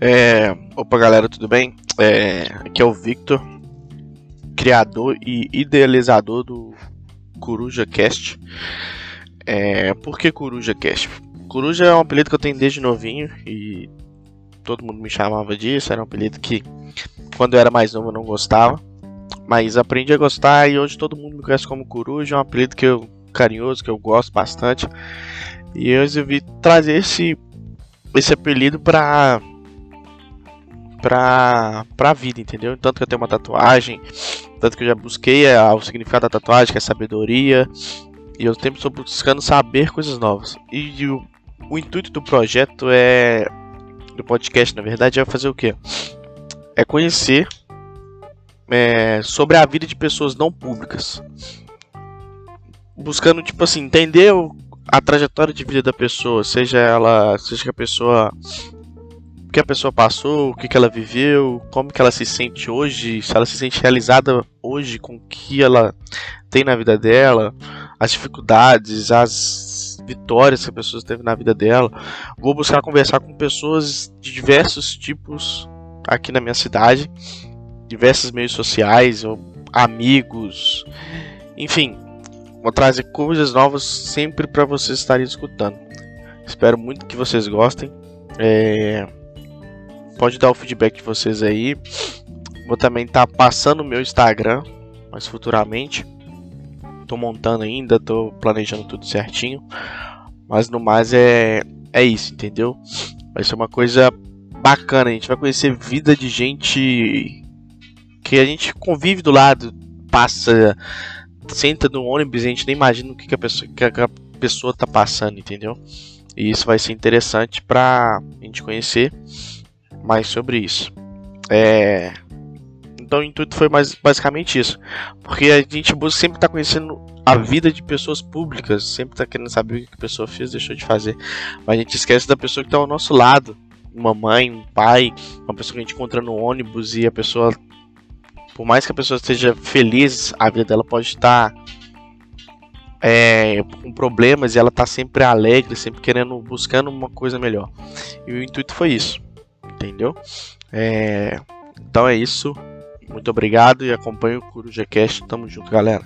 É, opa galera, tudo bem? É, aqui é o Victor, criador e idealizador do Coruja Cast. É, por que Coruja Cast? Coruja é um apelido que eu tenho desde novinho e todo mundo me chamava disso. Era um apelido que quando eu era mais novo eu não gostava, mas aprendi a gostar e hoje todo mundo me conhece como Coruja. É um apelido que eu carinhoso, que eu gosto bastante. E eu resolvi trazer esse esse apelido pra pra, pra vida, entendeu? Tanto que eu tenho uma tatuagem, tanto que eu já busquei a, o significado da tatuagem, que é sabedoria, e eu sempre estou buscando saber coisas novas. E o, o intuito do projeto é. do podcast, na verdade, é fazer o quê? É conhecer é, sobre a vida de pessoas não públicas. Buscando, tipo assim, entender a trajetória de vida da pessoa, seja ela. seja que a pessoa o que a pessoa passou, o que, que ela viveu, como que ela se sente hoje, se ela se sente realizada hoje com o que ela tem na vida dela, as dificuldades, as vitórias que a pessoa teve na vida dela. Vou buscar conversar com pessoas de diversos tipos aqui na minha cidade, diversos meios sociais, amigos, enfim, vou trazer coisas novas sempre para vocês estarem escutando. Espero muito que vocês gostem. É, Pode dar o feedback de vocês aí. Vou também estar tá passando o meu Instagram, mas futuramente. Tô montando ainda, tô planejando tudo certinho. Mas no mais é, é isso, entendeu? Vai ser uma coisa bacana. A gente vai conhecer vida de gente que a gente convive do lado, passa, senta no ônibus a gente nem imagina o que, que, a, pessoa, que a pessoa tá passando, entendeu? E isso vai ser interessante pra gente conhecer mais sobre isso. É... Então o intuito foi mais, basicamente isso. Porque a gente busca sempre estar tá conhecendo a vida de pessoas públicas, sempre está querendo saber o que a pessoa fez, deixou de fazer. Mas a gente esquece da pessoa que está ao nosso lado. Uma mãe, um pai, uma pessoa que a gente encontra no ônibus e a pessoa. Por mais que a pessoa esteja feliz, a vida dela pode estar é, com problemas e ela está sempre alegre, sempre querendo, buscando uma coisa melhor. E o intuito foi isso entendeu? É, então é isso. Muito obrigado e acompanhe o CorujaCast. Tamo junto, galera.